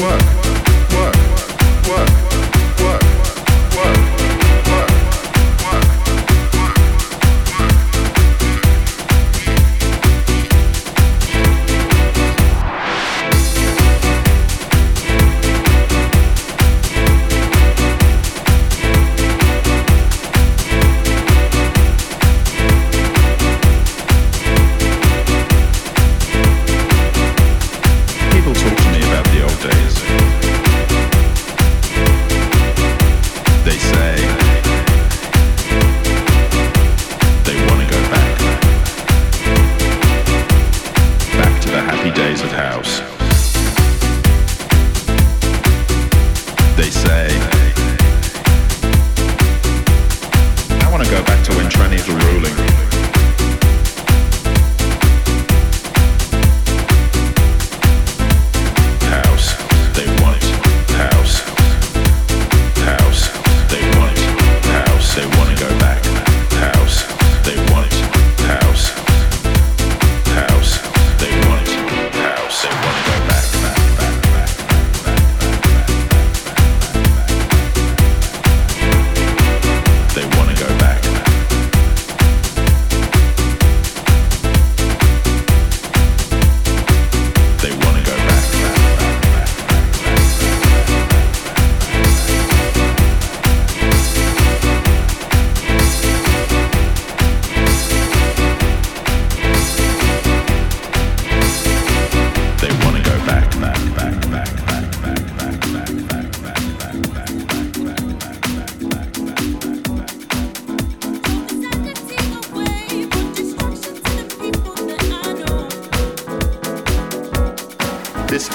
work.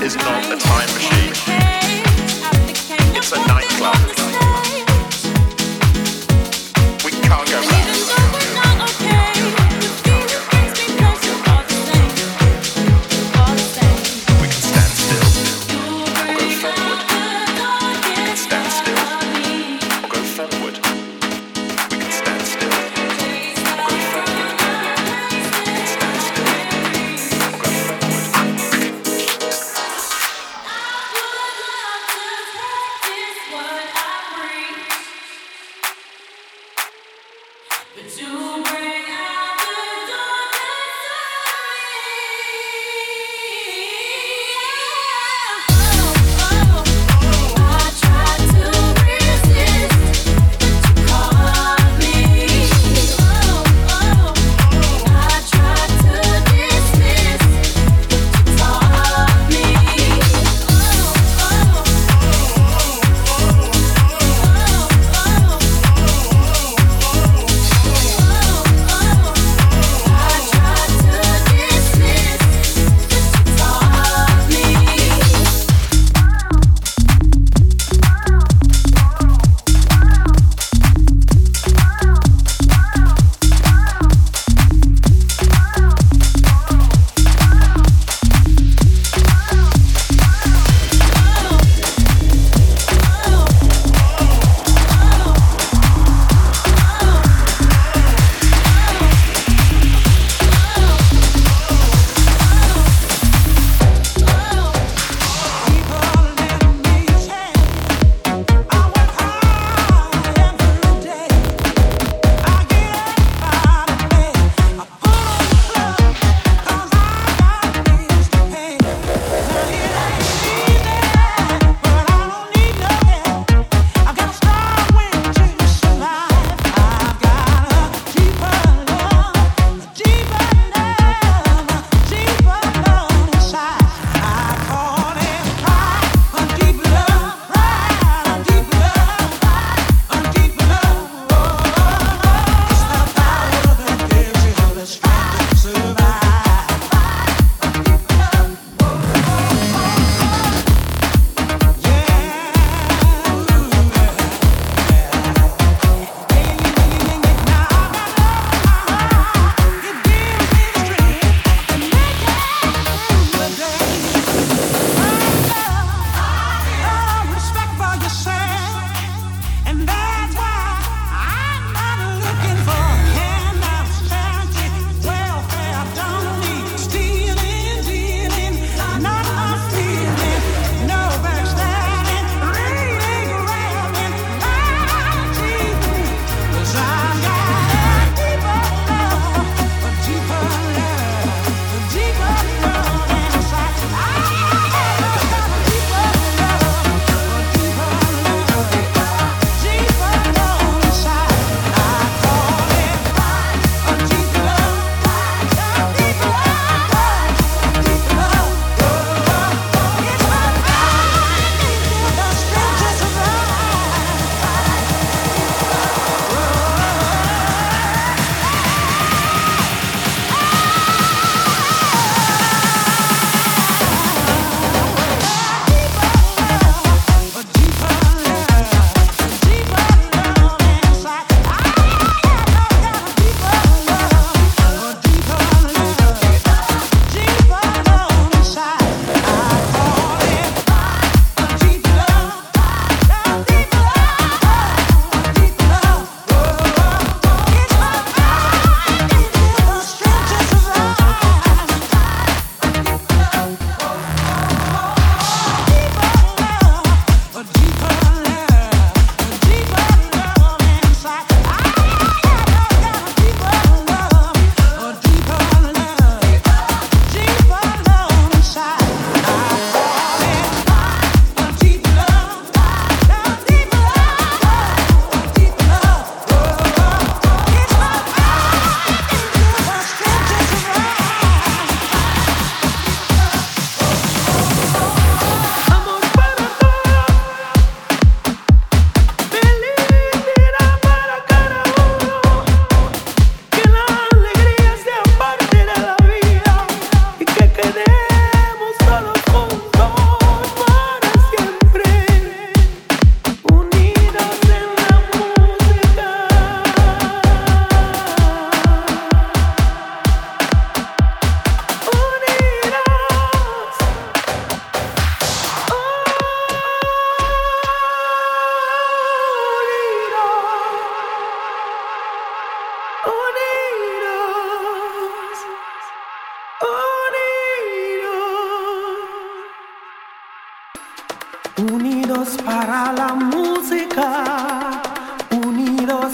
is not a time machine. Unidos para la música, unidos